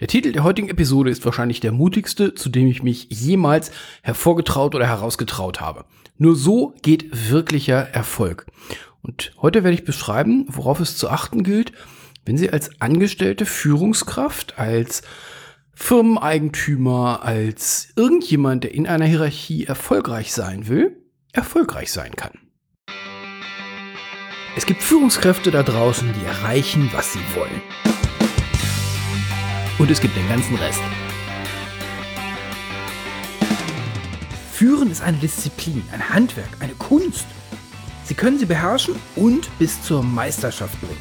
Der Titel der heutigen Episode ist wahrscheinlich der mutigste, zu dem ich mich jemals hervorgetraut oder herausgetraut habe. Nur so geht wirklicher Erfolg. Und heute werde ich beschreiben, worauf es zu achten gilt, wenn Sie als angestellte Führungskraft, als Firmeneigentümer, als irgendjemand, der in einer Hierarchie erfolgreich sein will, erfolgreich sein kann. Es gibt Führungskräfte da draußen, die erreichen, was sie wollen. Und es gibt den ganzen Rest. Führen ist eine Disziplin, ein Handwerk, eine Kunst. Sie können sie beherrschen und bis zur Meisterschaft bringen.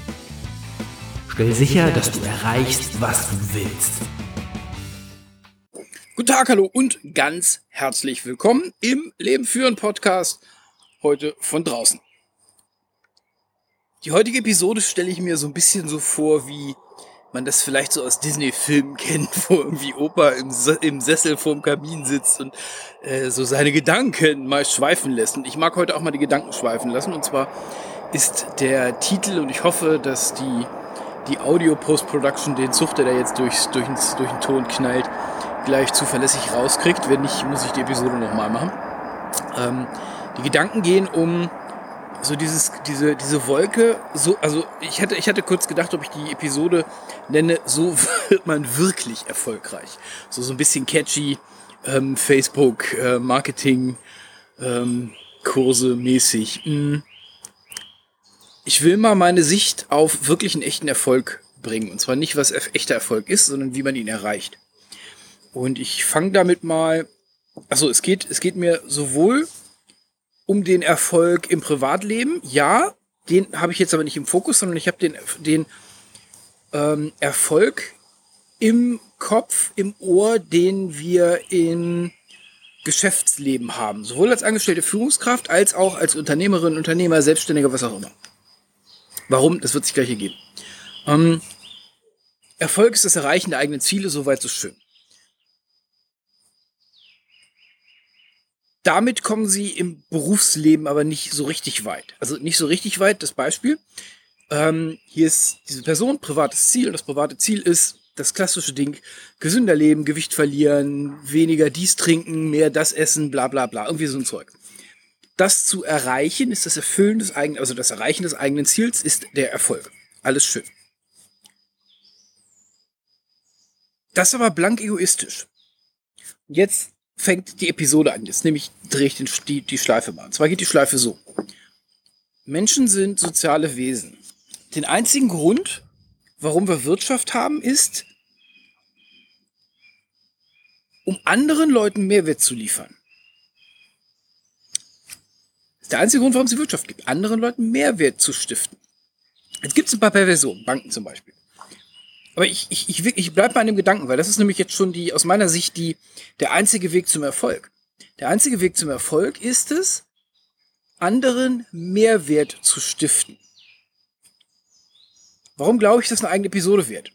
Stell sicher, dass du erreichst, was du willst. Guten Tag, hallo und ganz herzlich willkommen im Leben führen Podcast heute von draußen. Die heutige Episode stelle ich mir so ein bisschen so vor wie man das vielleicht so aus Disney-Filmen kennt, wo irgendwie Opa im, im Sessel vorm Kamin sitzt und äh, so seine Gedanken mal schweifen lässt. Und ich mag heute auch mal die Gedanken schweifen lassen. Und zwar ist der Titel, und ich hoffe, dass die, die Audio-Post-Production den Zucht, der jetzt durchs, durch, durch den Ton knallt, gleich zuverlässig rauskriegt. Wenn nicht, muss ich die Episode nochmal machen. Ähm, die Gedanken gehen um so dieses, diese, diese Wolke, so, also ich hatte, ich hatte kurz gedacht, ob ich die Episode nenne, so wird man wirklich erfolgreich. So, so ein bisschen catchy, ähm, Facebook, äh, Marketing, ähm, Kurse mäßig. Mm. Ich will mal meine Sicht auf wirklichen echten Erfolg bringen. Und zwar nicht, was echter Erfolg ist, sondern wie man ihn erreicht. Und ich fange damit mal, also es geht, es geht mir sowohl um den Erfolg im Privatleben. Ja, den habe ich jetzt aber nicht im Fokus, sondern ich habe den, den ähm, Erfolg im Kopf, im Ohr, den wir im Geschäftsleben haben. Sowohl als angestellte Führungskraft als auch als Unternehmerin, Unternehmer, Selbstständiger, was auch immer. Warum? Das wird sich gleich ergeben. Ähm, Erfolg ist das Erreichen der eigenen Ziele, soweit so schön. Damit kommen sie im Berufsleben aber nicht so richtig weit. Also nicht so richtig weit. Das Beispiel. Ähm, hier ist diese Person, privates Ziel. Und das private Ziel ist das klassische Ding. Gesünder leben, Gewicht verlieren, weniger dies trinken, mehr das essen, bla bla bla. Irgendwie so ein Zeug. Das zu erreichen ist das Erfüllen des eigenen, also das Erreichen des eigenen Ziels ist der Erfolg. Alles schön. Das ist aber blank egoistisch. Jetzt fängt die Episode an. Jetzt nehme ich, drehe ich den, die, die Schleife mal. Und zwar geht die Schleife so. Menschen sind soziale Wesen. Den einzigen Grund, warum wir Wirtschaft haben, ist, um anderen Leuten Mehrwert zu liefern. Das ist der einzige Grund, warum es die Wirtschaft gibt. Anderen Leuten Mehrwert zu stiften. Jetzt gibt es ein paar Perversionen, Banken zum Beispiel. Aber ich, ich, ich, ich bleibe bei einem Gedanken, weil das ist nämlich jetzt schon die, aus meiner Sicht, die, der einzige Weg zum Erfolg. Der einzige Weg zum Erfolg ist es, anderen Mehrwert zu stiften. Warum glaube ich, dass eine eigene Episode wird?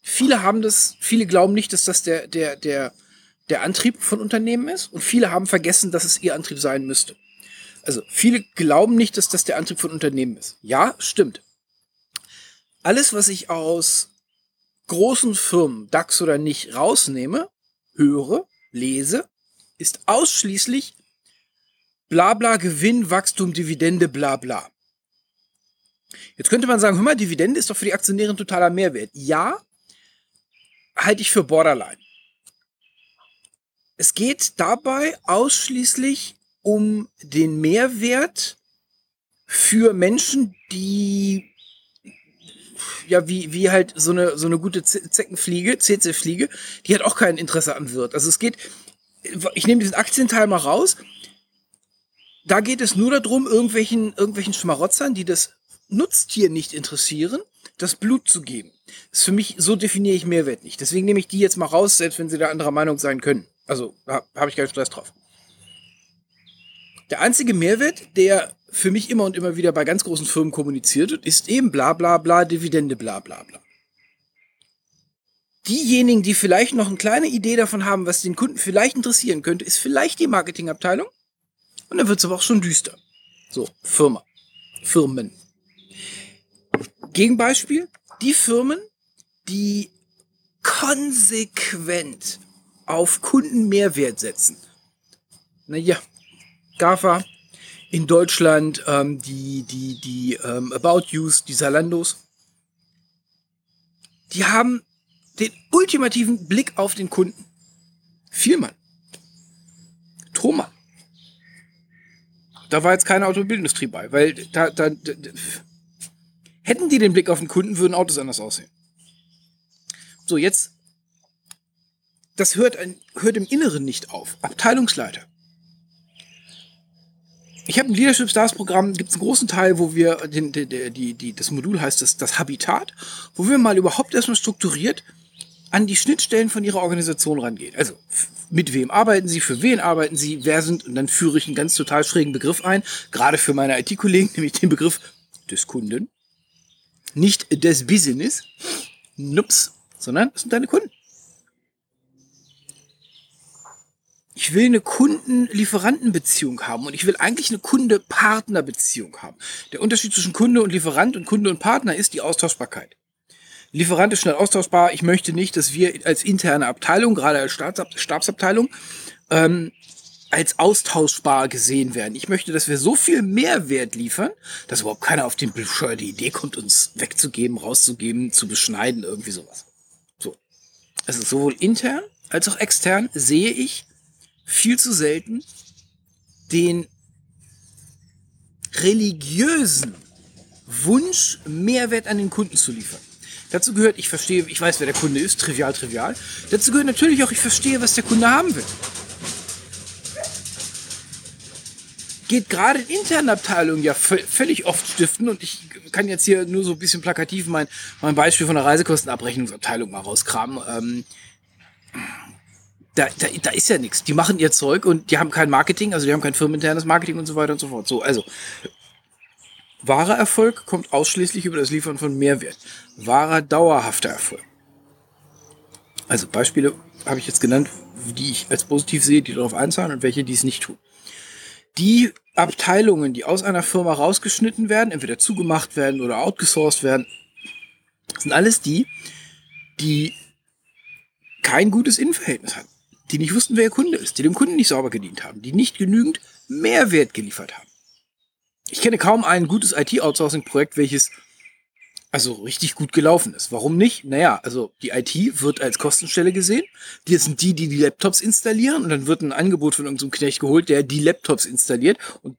Viele haben das, viele glauben nicht, dass das der, der, der, der Antrieb von Unternehmen ist und viele haben vergessen, dass es ihr Antrieb sein müsste. Also viele glauben nicht, dass das der Antrieb von Unternehmen ist. Ja, stimmt alles, was ich aus großen Firmen, DAX oder nicht, rausnehme, höre, lese, ist ausschließlich bla bla Gewinn, Wachstum, Dividende, bla bla. Jetzt könnte man sagen, hör mal, Dividende ist doch für die Aktionäre ein totaler Mehrwert. Ja, halte ich für Borderline. Es geht dabei ausschließlich um den Mehrwert für Menschen, die ja, wie, wie halt so eine, so eine gute Zeckenfliege, CC-Fliege, die hat auch kein Interesse am Wirt. Also es geht, ich nehme diesen Aktienteil mal raus. Da geht es nur darum, irgendwelchen, irgendwelchen Schmarotzern, die das Nutztier nicht interessieren, das Blut zu geben. Das ist für mich, so definiere ich Mehrwert nicht. Deswegen nehme ich die jetzt mal raus, selbst wenn sie da anderer Meinung sein können. Also, da habe ich keinen Stress drauf. Der einzige Mehrwert, der für mich immer und immer wieder bei ganz großen Firmen kommuniziert wird, ist eben bla bla bla, Dividende bla bla bla. Diejenigen, die vielleicht noch eine kleine Idee davon haben, was den Kunden vielleicht interessieren könnte, ist vielleicht die Marketingabteilung. Und dann wird es aber auch schon düster. So, Firma. Firmen. Gegenbeispiel, die Firmen, die konsequent auf Kundenmehrwert setzen. Naja, GAFA, in Deutschland ähm, die, die, die ähm, About Yous, die Salandos, die haben den ultimativen Blick auf den Kunden. Vielmann. Thomann. Da war jetzt keine Automobilindustrie bei, weil da, da, da, hätten die den Blick auf den Kunden, würden Autos anders aussehen. So, jetzt, das hört, ein, hört im Inneren nicht auf. Abteilungsleiter. Ich habe ein Leadership Stars Programm, gibt es einen großen Teil, wo wir, den, die, die, die, das Modul heißt das, das Habitat, wo wir mal überhaupt erstmal strukturiert an die Schnittstellen von ihrer Organisation rangehen. Also mit wem arbeiten sie, für wen arbeiten sie, wer sind, und dann führe ich einen ganz total schrägen Begriff ein, gerade für meine IT-Kollegen, nämlich den Begriff des Kunden. Nicht des Business, nups, sondern es sind deine Kunden. Ich will eine Kunden-Lieferanten-Beziehung haben und ich will eigentlich eine Kunde-Partner-Beziehung haben. Der Unterschied zwischen Kunde und Lieferant und Kunde und Partner ist die Austauschbarkeit. Lieferant ist schnell austauschbar. Ich möchte nicht, dass wir als interne Abteilung, gerade als Stabsab Stabsabteilung, ähm, als austauschbar gesehen werden. Ich möchte, dass wir so viel Mehrwert liefern, dass überhaupt keiner auf die bescheuerte Idee kommt, uns wegzugeben, rauszugeben, zu beschneiden, irgendwie sowas. So. Also sowohl intern als auch extern sehe ich viel zu selten den religiösen Wunsch, Mehrwert an den Kunden zu liefern. Dazu gehört, ich verstehe, ich weiß, wer der Kunde ist, trivial, trivial. Dazu gehört natürlich auch, ich verstehe, was der Kunde haben will. Geht gerade in internen Abteilungen ja völlig oft stiften und ich kann jetzt hier nur so ein bisschen plakativ mein, mein Beispiel von der Reisekostenabrechnungsabteilung mal rauskramen. Ähm, da, da, da ist ja nichts. Die machen ihr Zeug und die haben kein Marketing, also die haben kein firmeninternes Marketing und so weiter und so fort. So, also wahrer Erfolg kommt ausschließlich über das Liefern von Mehrwert. Wahrer dauerhafter Erfolg. Also Beispiele habe ich jetzt genannt, die ich als positiv sehe, die darauf einzahlen und welche, die es nicht tun. Die Abteilungen, die aus einer Firma rausgeschnitten werden, entweder zugemacht werden oder outgesourced werden, sind alles die, die kein gutes Innenverhältnis hatten die nicht wussten, wer ihr Kunde ist, die dem Kunden nicht sauber gedient haben, die nicht genügend Mehrwert geliefert haben. Ich kenne kaum ein gutes IT-Outsourcing-Projekt, welches also richtig gut gelaufen ist. Warum nicht? Naja, also die IT wird als Kostenstelle gesehen. Die sind die, die die Laptops installieren und dann wird ein Angebot von irgendeinem Knecht geholt, der die Laptops installiert und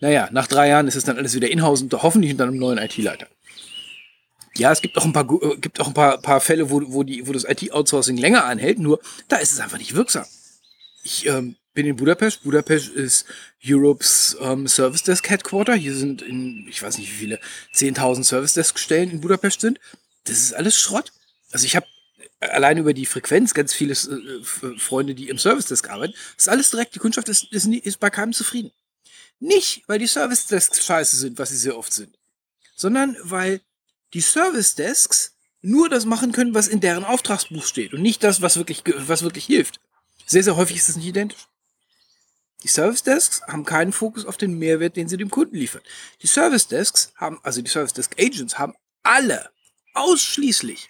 naja, nach drei Jahren ist es dann alles wieder in-house und hoffentlich unter einem neuen IT-Leiter. Ja, es gibt auch ein paar, äh, gibt auch ein paar, paar Fälle, wo, wo, die, wo das IT-Outsourcing länger anhält, nur da ist es einfach nicht wirksam. Ich ähm, bin in Budapest. Budapest ist Europes ähm, Service Desk Headquarter. Hier sind in, ich weiß nicht wie viele, 10.000 Service Desk Stellen in Budapest sind. Das ist alles Schrott. Also ich habe allein über die Frequenz ganz viele äh, Freunde, die im Service Desk arbeiten. Das ist alles direkt. Die Kundschaft ist, ist, ist bei keinem zufrieden. Nicht, weil die Service Desks scheiße sind, was sie sehr oft sind, sondern weil die Service Desks nur das machen können, was in deren Auftragsbuch steht und nicht das, was wirklich, was wirklich hilft. Sehr, sehr häufig ist das nicht identisch. Die Service Desks haben keinen Fokus auf den Mehrwert, den sie dem Kunden liefern. Die Service Desks haben, also die Service Desk Agents haben alle ausschließlich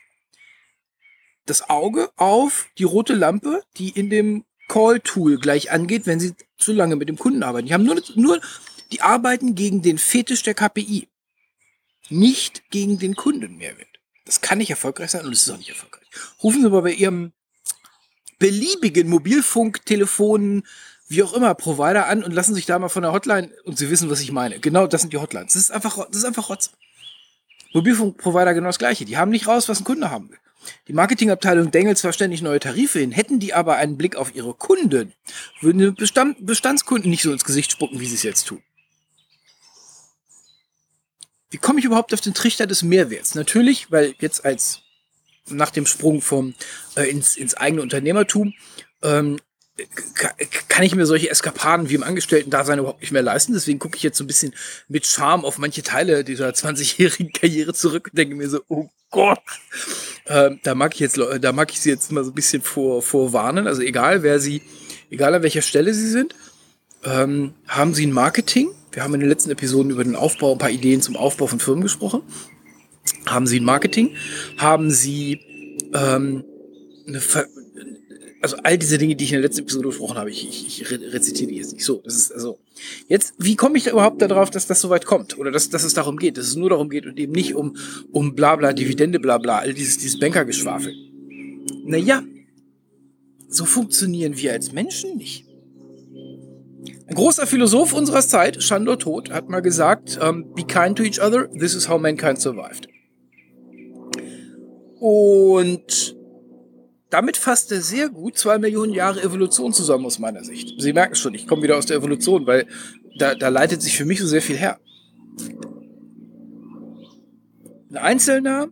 das Auge auf die rote Lampe, die in dem Call-Tool gleich angeht, wenn sie zu lange mit dem Kunden arbeiten. Die haben nur, nur, die arbeiten gegen den Fetisch der KPI nicht gegen den Kunden Mehrwert. Das kann nicht erfolgreich sein und es ist auch nicht erfolgreich. Rufen Sie mal bei Ihrem beliebigen Mobilfunk, Telefon, wie auch immer, Provider an und lassen sich da mal von der Hotline und Sie wissen, was ich meine. Genau, das sind die Hotlines. Das ist einfach, das ist einfach Rotz. Mobilfunkprovider genau das Gleiche. Die haben nicht raus, was ein Kunde haben will. Die Marketingabteilung dengelt zwar ständig neue Tarife hin, hätten die aber einen Blick auf ihre Kunden, würden Bestand, Bestandskunden nicht so ins Gesicht spucken, wie sie es jetzt tun. Wie komme ich überhaupt auf den Trichter des Mehrwerts? Natürlich, weil jetzt als nach dem Sprung vom äh, ins, ins eigene Unternehmertum ähm, kann ich mir solche Eskapaden wie im Angestellten-Dasein überhaupt nicht mehr leisten. Deswegen gucke ich jetzt so ein bisschen mit Charme auf manche Teile dieser 20-jährigen Karriere zurück und denke mir so, oh Gott. Ähm, da mag ich jetzt, da mag ich sie jetzt mal so ein bisschen vor, vorwarnen. Also egal, wer sie, egal an welcher Stelle sie sind, ähm, haben sie ein Marketing, wir haben in den letzten Episoden über den Aufbau, ein paar Ideen zum Aufbau von Firmen gesprochen. Haben Sie ein Marketing? Haben Sie ähm, eine Ver also all diese Dinge, die ich in der letzten Episode besprochen habe, ich, ich, ich rezitiere die jetzt nicht so. Das ist also jetzt, wie komme ich da überhaupt darauf, dass das so weit kommt oder dass, dass es darum geht, dass es nur darum geht und eben nicht um um Blabla, Dividende, Blabla, all dieses dieses Bankergeschwafel. Naja, so funktionieren wir als Menschen nicht. Großer Philosoph unserer Zeit, Shandor Tod, hat mal gesagt, ähm, be kind to each other, this is how mankind survived. Und damit fasst er sehr gut zwei Millionen Jahre Evolution zusammen aus meiner Sicht. Sie merken schon, ich komme wieder aus der Evolution, weil da, da leitet sich für mich so sehr viel her. Ein einzelner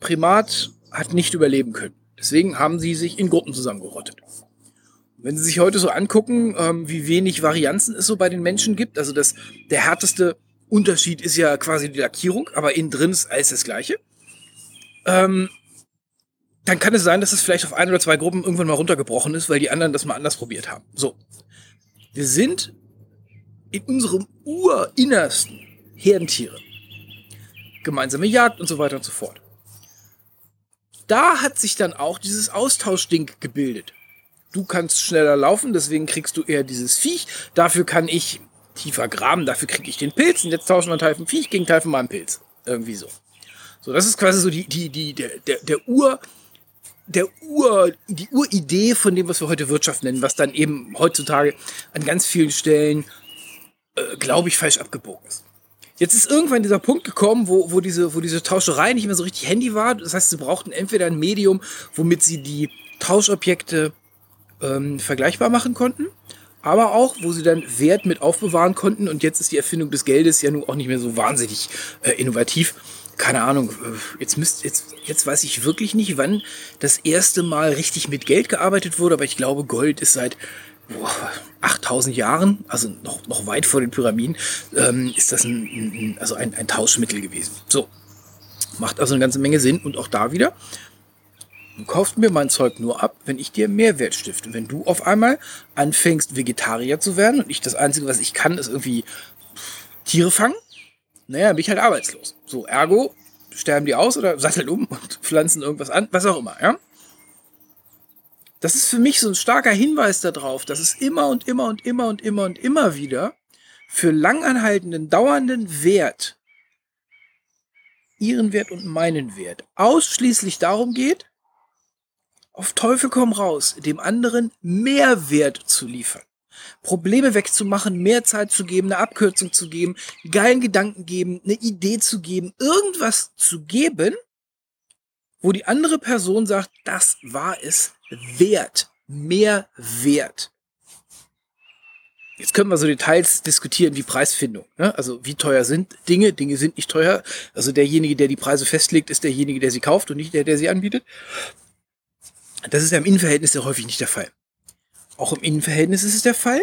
Primat hat nicht überleben können. Deswegen haben sie sich in Gruppen zusammengerottet. Wenn Sie sich heute so angucken, ähm, wie wenig Varianzen es so bei den Menschen gibt, also das, der härteste Unterschied ist ja quasi die Lackierung, aber innen drin ist alles das Gleiche. Ähm, dann kann es sein, dass es vielleicht auf ein oder zwei Gruppen irgendwann mal runtergebrochen ist, weil die anderen das mal anders probiert haben. So. Wir sind in unserem Urinnersten Herdentiere. Gemeinsame Jagd und so weiter und so fort. Da hat sich dann auch dieses Austauschding gebildet. Du kannst schneller laufen, deswegen kriegst du eher dieses Viech. Dafür kann ich tiefer graben, dafür kriege ich den Pilz. Und jetzt tauschen wir Teil vom Viech gegen Teil von meinem Pilz. Irgendwie so. So, das ist quasi so die, die, die, der, der, der Ur, der Ur, die Uridee von dem, was wir heute Wirtschaft nennen, was dann eben heutzutage an ganz vielen Stellen, äh, glaube ich, falsch abgebogen ist. Jetzt ist irgendwann dieser Punkt gekommen, wo, wo, diese, wo diese Tauscherei nicht mehr so richtig Handy war. Das heißt, sie brauchten entweder ein Medium, womit sie die Tauschobjekte ähm, vergleichbar machen konnten, aber auch, wo sie dann Wert mit aufbewahren konnten. Und jetzt ist die Erfindung des Geldes ja nun auch nicht mehr so wahnsinnig äh, innovativ keine Ahnung, äh, jetzt müsst, jetzt, jetzt weiß ich wirklich nicht, wann das erste Mal richtig mit Geld gearbeitet wurde, aber ich glaube, Gold ist seit boah, 8000 Jahren, also noch, noch weit vor den Pyramiden, ähm, ist das ein, ein, also ein, ein Tauschmittel gewesen. So. Macht also eine ganze Menge Sinn und auch da wieder. Du kaufst mir mein Zeug nur ab, wenn ich dir Mehrwert stifte. Wenn du auf einmal anfängst, Vegetarier zu werden und ich das Einzige, was ich kann, ist irgendwie Tiere fangen, naja, bin ich halt arbeitslos. So, ergo, sterben die aus oder satteln um und pflanzen irgendwas an, was auch immer, ja. Das ist für mich so ein starker Hinweis darauf, dass es immer und immer und immer und immer und immer wieder für langanhaltenden, dauernden Wert, ihren Wert und meinen Wert, ausschließlich darum geht, auf Teufel komm raus, dem anderen Mehrwert zu liefern. Probleme wegzumachen, mehr Zeit zu geben, eine Abkürzung zu geben, geilen Gedanken geben, eine Idee zu geben, irgendwas zu geben, wo die andere Person sagt, das war es wert, mehr wert. Jetzt können wir so Details diskutieren wie Preisfindung. Ne? Also wie teuer sind Dinge? Dinge sind nicht teuer. Also derjenige, der die Preise festlegt, ist derjenige, der sie kauft und nicht der, der sie anbietet. Das ist ja im Innenverhältnis ja häufig nicht der Fall. Auch im Innenverhältnis ist es der Fall.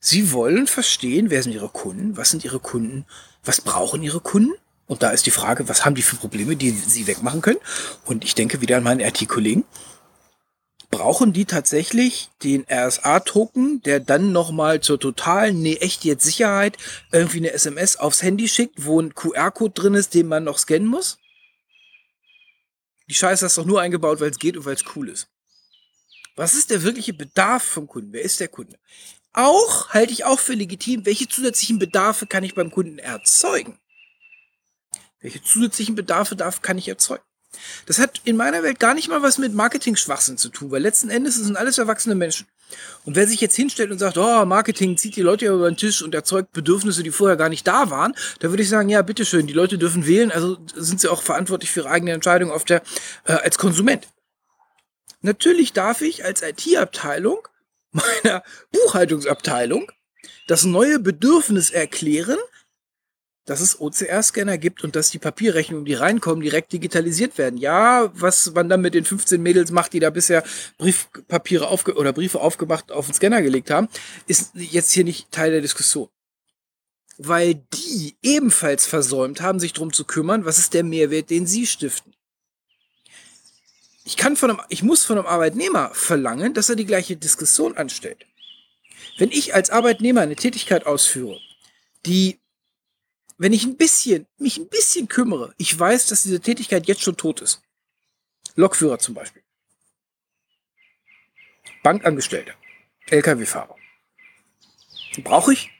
Sie wollen verstehen, wer sind ihre Kunden, was sind ihre Kunden, was brauchen ihre Kunden. Und da ist die Frage, was haben die für Probleme, die sie wegmachen können. Und ich denke wieder an meinen IT-Kollegen. Brauchen die tatsächlich den RSA-Token, der dann nochmal zur totalen, nee, echt jetzt Sicherheit irgendwie eine SMS aufs Handy schickt, wo ein QR-Code drin ist, den man noch scannen muss? Die Scheiße ist doch nur eingebaut, weil es geht und weil es cool ist. Was ist der wirkliche Bedarf vom Kunden? Wer ist der Kunde? Auch halte ich auch für legitim, welche zusätzlichen Bedarfe kann ich beim Kunden erzeugen? Welche zusätzlichen Bedarfe darf, kann ich erzeugen? Das hat in meiner Welt gar nicht mal was mit Marketing-Schwachsinn zu tun, weil letzten Endes sind alles erwachsene Menschen. Und wer sich jetzt hinstellt und sagt, oh, Marketing zieht die Leute über den Tisch und erzeugt Bedürfnisse, die vorher gar nicht da waren, da würde ich sagen, ja, bitteschön, die Leute dürfen wählen, also sind sie auch verantwortlich für ihre eigene Entscheidung auf der, äh, als Konsument. Natürlich darf ich als IT-Abteilung meiner Buchhaltungsabteilung das neue Bedürfnis erklären, dass es OCR-Scanner gibt und dass die Papierrechnungen, die reinkommen, direkt digitalisiert werden. Ja, was man dann mit den 15 Mädels macht, die da bisher Briefpapiere aufge oder Briefe aufgemacht auf den Scanner gelegt haben, ist jetzt hier nicht Teil der Diskussion. Weil die ebenfalls versäumt haben, sich darum zu kümmern, was ist der Mehrwert, den sie stiften ich kann von einem, ich muss von einem Arbeitnehmer verlangen, dass er die gleiche Diskussion anstellt. Wenn ich als Arbeitnehmer eine Tätigkeit ausführe, die, wenn ich ein bisschen, mich ein bisschen kümmere, ich weiß, dass diese Tätigkeit jetzt schon tot ist. Lokführer zum Beispiel. Bankangestellte. Lkw-Fahrer. Brauche ich?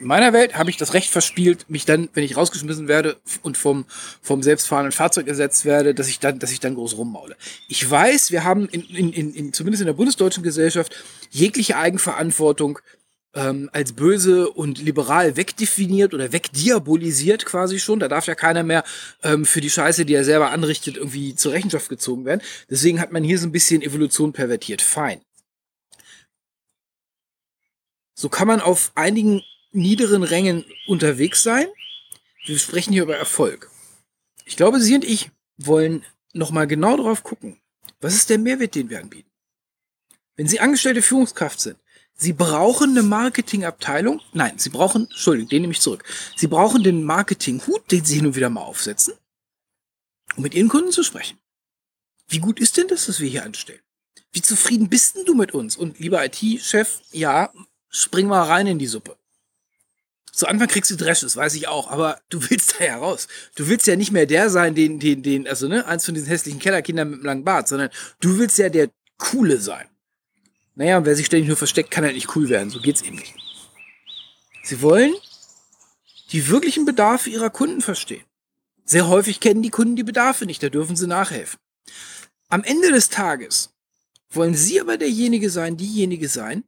In meiner Welt habe ich das Recht verspielt, mich dann, wenn ich rausgeschmissen werde und vom, vom selbstfahrenden Fahrzeug ersetzt werde, dass ich dann, dass ich dann groß rummaule. Ich weiß, wir haben in, in, in zumindest in der bundesdeutschen Gesellschaft jegliche Eigenverantwortung ähm, als böse und liberal wegdefiniert oder wegdiabolisiert quasi schon. Da darf ja keiner mehr ähm, für die Scheiße, die er selber anrichtet, irgendwie zur Rechenschaft gezogen werden. Deswegen hat man hier so ein bisschen Evolution pervertiert. Fein. So kann man auf einigen niederen Rängen unterwegs sein. Wir sprechen hier über Erfolg. Ich glaube, Sie und ich wollen nochmal genau drauf gucken. Was ist der Mehrwert, den wir anbieten? Wenn Sie angestellte Führungskraft sind, Sie brauchen eine Marketingabteilung. Nein, Sie brauchen, Entschuldigung, den nehme ich zurück. Sie brauchen den Marketinghut, den Sie hin und wieder mal aufsetzen, um mit Ihren Kunden zu sprechen. Wie gut ist denn das, was wir hier anstellen? Wie zufrieden bist denn du mit uns? Und lieber IT-Chef, ja, spring mal rein in die Suppe. Zu Anfang kriegst du Dresch, das weiß ich auch, aber du willst da ja raus. Du willst ja nicht mehr der sein, den, den, den, also ne, eins von diesen hässlichen Kellerkindern mit einem langen Bart, sondern du willst ja der Coole sein. Naja, wer sich ständig nur versteckt, kann halt nicht cool werden. So geht's eben nicht. Sie wollen die wirklichen Bedarfe ihrer Kunden verstehen. Sehr häufig kennen die Kunden die Bedarfe nicht, da dürfen sie nachhelfen. Am Ende des Tages wollen Sie aber derjenige sein, diejenige sein,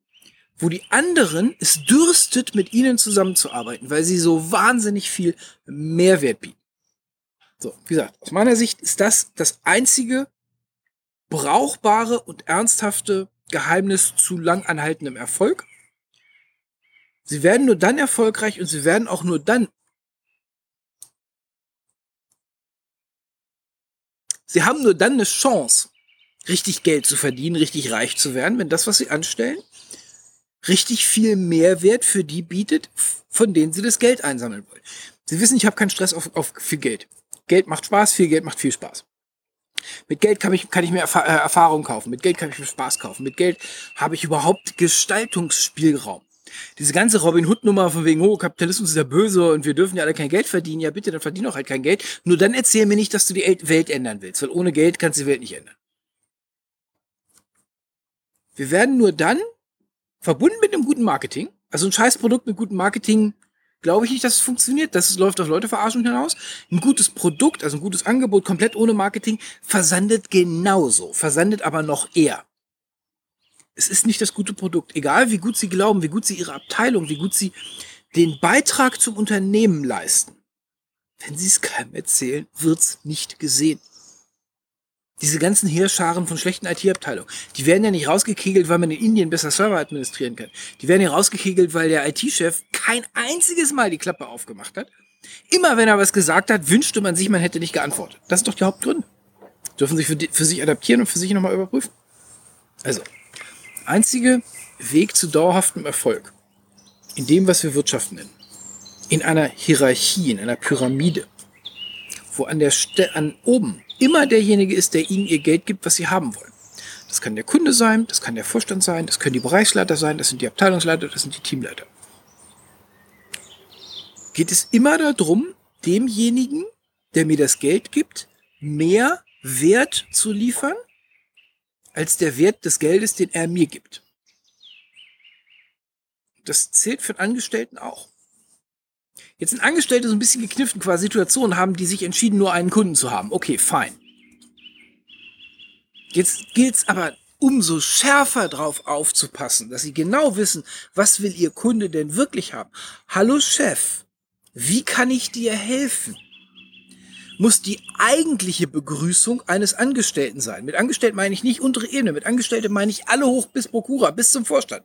wo die anderen es dürstet, mit ihnen zusammenzuarbeiten, weil sie so wahnsinnig viel Mehrwert bieten. So, wie gesagt, aus meiner Sicht ist das das einzige brauchbare und ernsthafte Geheimnis zu langanhaltendem Erfolg. Sie werden nur dann erfolgreich und sie werden auch nur dann. Sie haben nur dann eine Chance, richtig Geld zu verdienen, richtig reich zu werden, wenn das, was sie anstellen, richtig viel Mehrwert für die bietet, von denen sie das Geld einsammeln wollen. Sie wissen, ich habe keinen Stress auf, auf viel Geld. Geld macht Spaß, viel Geld macht viel Spaß. Mit Geld kann ich, kann ich mir Erf äh, Erfahrung kaufen. Mit Geld kann ich mir Spaß kaufen. Mit Geld habe ich überhaupt Gestaltungsspielraum. Diese ganze Robin Hood Nummer von wegen, oh, Kapitalismus ist ja böse und wir dürfen ja alle kein Geld verdienen. Ja, bitte, dann verdien doch halt kein Geld. Nur dann erzähl mir nicht, dass du die Welt ändern willst, weil ohne Geld kannst du die Welt nicht ändern. Wir werden nur dann verbunden mit einem guten Marketing, also ein scheiß Produkt mit gutem Marketing glaube ich nicht, dass es funktioniert. Das läuft auf Leute verarschen hinaus. Ein gutes Produkt, also ein gutes Angebot, komplett ohne Marketing, versandet genauso. Versandet aber noch eher. Es ist nicht das gute Produkt. Egal, wie gut Sie glauben, wie gut Sie Ihre Abteilung, wie gut Sie den Beitrag zum Unternehmen leisten. Wenn Sie es keinem erzählen, wird's nicht gesehen. Diese ganzen Heerscharen von schlechten IT-Abteilungen, die werden ja nicht rausgekegelt, weil man in Indien besser Server administrieren kann. Die werden ja rausgekegelt, weil der IT-Chef kein einziges Mal die Klappe aufgemacht hat. Immer wenn er was gesagt hat, wünschte man sich, man hätte nicht geantwortet. Das ist doch der Hauptgrund. Dürfen sich für, die, für sich adaptieren und für sich nochmal überprüfen. Also, einzige Weg zu dauerhaftem Erfolg in dem, was wir Wirtschaft nennen, in einer Hierarchie, in einer Pyramide, wo an der Ste an oben immer derjenige ist, der ihnen ihr Geld gibt, was sie haben wollen. Das kann der Kunde sein, das kann der Vorstand sein, das können die Bereichsleiter sein, das sind die Abteilungsleiter, das sind die Teamleiter. Geht es immer darum, demjenigen, der mir das Geld gibt, mehr Wert zu liefern, als der Wert des Geldes, den er mir gibt. Das zählt für einen Angestellten auch. Jetzt sind Angestellte so ein bisschen gekniffen quasi Situationen haben, die sich entschieden, nur einen Kunden zu haben. Okay, fein. Jetzt gilt es aber umso schärfer drauf aufzupassen, dass sie genau wissen, was will ihr Kunde denn wirklich haben. Hallo Chef, wie kann ich dir helfen? Muss die eigentliche Begrüßung eines Angestellten sein. Mit Angestellten meine ich nicht untere Ebene, mit Angestellten meine ich alle hoch bis Prokura, bis zum Vorstand.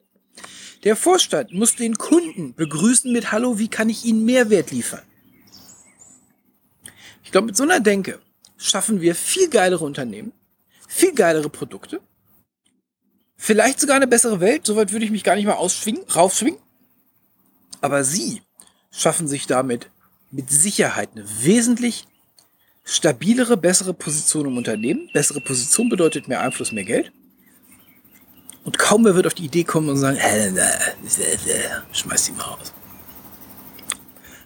Der Vorstand muss den Kunden begrüßen mit Hallo, wie kann ich Ihnen Mehrwert liefern? Ich glaube, mit so einer Denke schaffen wir viel geilere Unternehmen, viel geilere Produkte, vielleicht sogar eine bessere Welt. Soweit würde ich mich gar nicht mal ausschwingen, raufschwingen. Aber Sie schaffen sich damit mit Sicherheit eine wesentlich stabilere, bessere Position im Unternehmen. Bessere Position bedeutet mehr Einfluss, mehr Geld. Und kaum wer wird auf die Idee kommen und sagen, äh, äh, äh, schmeiß die mal raus.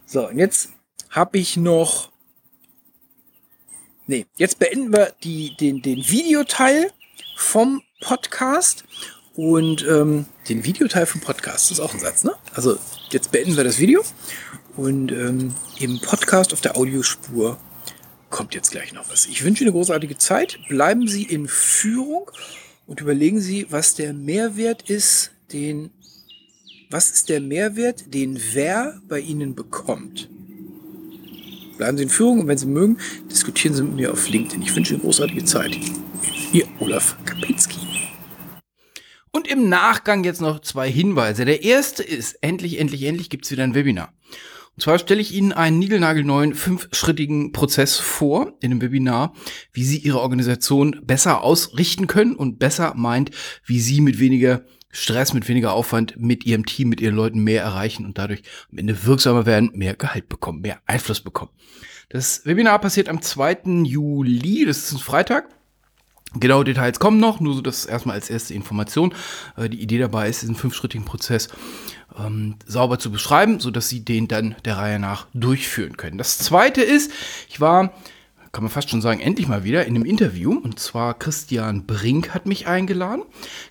So, und jetzt habe ich noch nee, jetzt beenden wir die, den, den Videoteil vom Podcast und ähm, den Videoteil vom Podcast. Das ist auch ein Satz, ne? Also jetzt beenden wir das Video und ähm, im Podcast auf der Audiospur kommt jetzt gleich noch was. Ich wünsche Ihnen eine großartige Zeit. Bleiben Sie in Führung und überlegen Sie, was der Mehrwert ist, den was ist der Mehrwert, den wer bei Ihnen bekommt? Bleiben Sie in Führung und wenn Sie mögen, diskutieren Sie mit mir auf LinkedIn. Ich wünsche Ihnen großartige Zeit. Ihr Olaf Kapinski. Und im Nachgang jetzt noch zwei Hinweise. Der erste ist, endlich, endlich, endlich gibt es wieder ein Webinar. Und zwar stelle ich Ihnen einen niegelnagelneuen fünfschrittigen Prozess vor in dem Webinar, wie Sie Ihre Organisation besser ausrichten können und besser meint, wie Sie mit weniger Stress, mit weniger Aufwand mit Ihrem Team, mit Ihren Leuten mehr erreichen und dadurch am Ende wirksamer werden, mehr Gehalt bekommen, mehr Einfluss bekommen. Das Webinar passiert am 2. Juli, das ist ein Freitag. Genau Details kommen noch, nur so das erstmal als erste Information. Äh, die Idee dabei ist, diesen fünfschrittigen Prozess ähm, sauber zu beschreiben, so dass Sie den dann der Reihe nach durchführen können. Das zweite ist, ich war kann man fast schon sagen, endlich mal wieder in einem Interview. Und zwar Christian Brink hat mich eingeladen.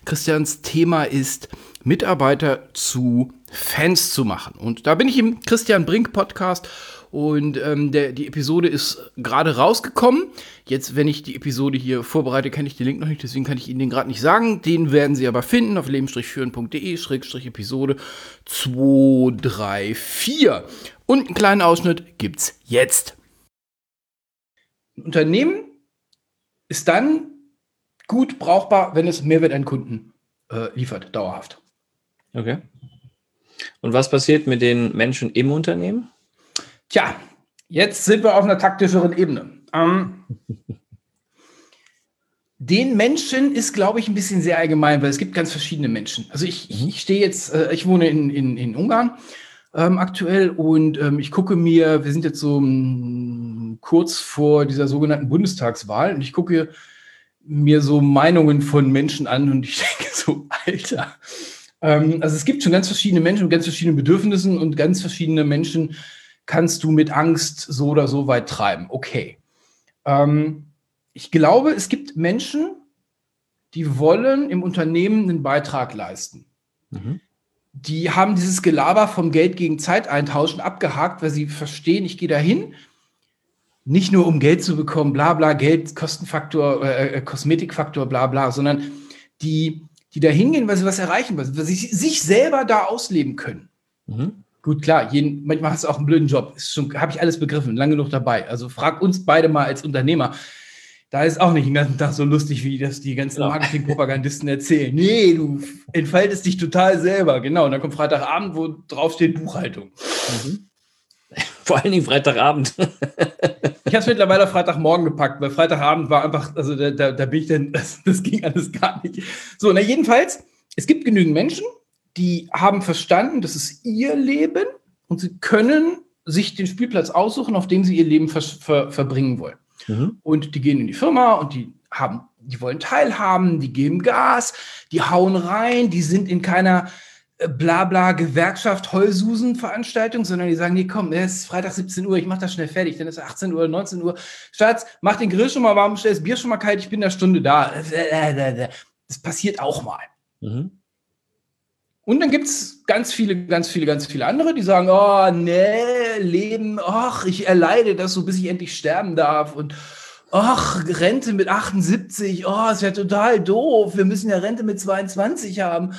Christians Thema ist, Mitarbeiter zu Fans zu machen. Und da bin ich im Christian Brink Podcast und ähm, der, die Episode ist gerade rausgekommen. Jetzt, wenn ich die Episode hier vorbereite, kenne ich den Link noch nicht, deswegen kann ich Ihnen den gerade nicht sagen. Den werden Sie aber finden auf leben-führen.de-episode 234. Und einen kleinen Ausschnitt gibt's jetzt. Ein Unternehmen ist dann gut brauchbar, wenn es Mehrwert an Kunden äh, liefert, dauerhaft. Okay. Und was passiert mit den Menschen im Unternehmen? Tja, jetzt sind wir auf einer taktischeren Ebene. Ähm, den Menschen ist, glaube ich, ein bisschen sehr allgemein, weil es gibt ganz verschiedene Menschen. Also ich, ich, ich stehe jetzt, äh, ich wohne in, in, in Ungarn ähm, aktuell und ähm, ich gucke mir, wir sind jetzt so um, kurz vor dieser sogenannten Bundestagswahl und ich gucke mir so Meinungen von Menschen an und ich denke so, Alter. Ähm, also es gibt schon ganz verschiedene Menschen mit ganz verschiedenen Bedürfnissen und ganz verschiedene Menschen, kannst du mit Angst so oder so weit treiben. Okay. Ähm, ich glaube, es gibt Menschen, die wollen im Unternehmen einen Beitrag leisten. Mhm. Die haben dieses Gelaber vom Geld gegen Zeit eintauschen abgehakt, weil sie verstehen, ich gehe dahin, nicht nur um Geld zu bekommen, bla bla, Geld, Kostenfaktor, äh, äh Kosmetikfaktor, bla bla, sondern die, die da hingehen, weil sie was erreichen wollen, weil sie sich selber da ausleben können. Mhm. Gut, klar, jeden, manchmal hast du auch einen blöden Job. Habe ich alles begriffen, lange genug dabei. Also frag uns beide mal als Unternehmer. Da ist auch nicht den ganzen Tag so lustig, wie das die ganzen ja. Marketing-Propagandisten erzählen. Nee, du entfaltest dich total selber. Genau. Und dann kommt Freitagabend, wo drauf steht Buchhaltung. Mhm. Vor allen Dingen Freitagabend. ich habe es mittlerweile Freitagmorgen gepackt, weil Freitagabend war einfach, also da, da, da bin ich dann, das, das ging alles gar nicht. So, na jedenfalls, es gibt genügend Menschen, die haben verstanden, das ist ihr Leben und sie können sich den Spielplatz aussuchen, auf dem sie ihr Leben ver ver verbringen wollen. Mhm. Und die gehen in die Firma und die haben, die wollen teilhaben, die geben Gas, die hauen rein, die sind in keiner äh, Blabla Gewerkschaft Heulsusen Veranstaltung, sondern die sagen, nee, komm, es ist Freitag 17 Uhr, ich mach das schnell fertig, dann ist es 18 Uhr, 19 Uhr. Schatz, mach den Grill schon mal warm, stell das Bier schon mal kalt, ich bin eine Stunde da. Das passiert auch mal. Mhm. Und dann gibt es ganz viele, ganz viele, ganz viele andere, die sagen, oh, nee, Leben, ach, ich erleide das so, bis ich endlich sterben darf. Und ach, Rente mit 78, oh, ist ja total doof. Wir müssen ja Rente mit 22 haben.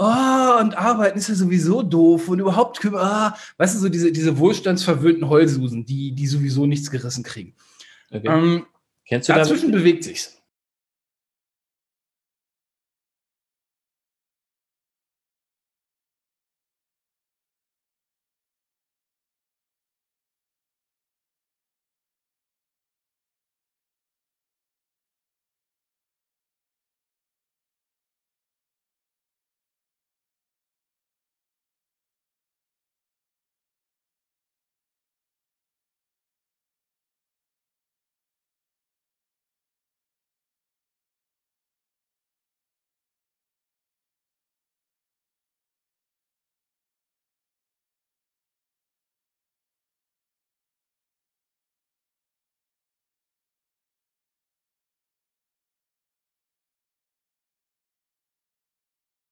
Oh, und arbeiten ist ja sowieso doof. Und überhaupt, ah, weißt du, so diese, diese wohlstandsverwöhnten Heulsusen, die, die sowieso nichts gerissen kriegen. Okay. Ähm, Kennst du dazwischen da, bewegt sich's.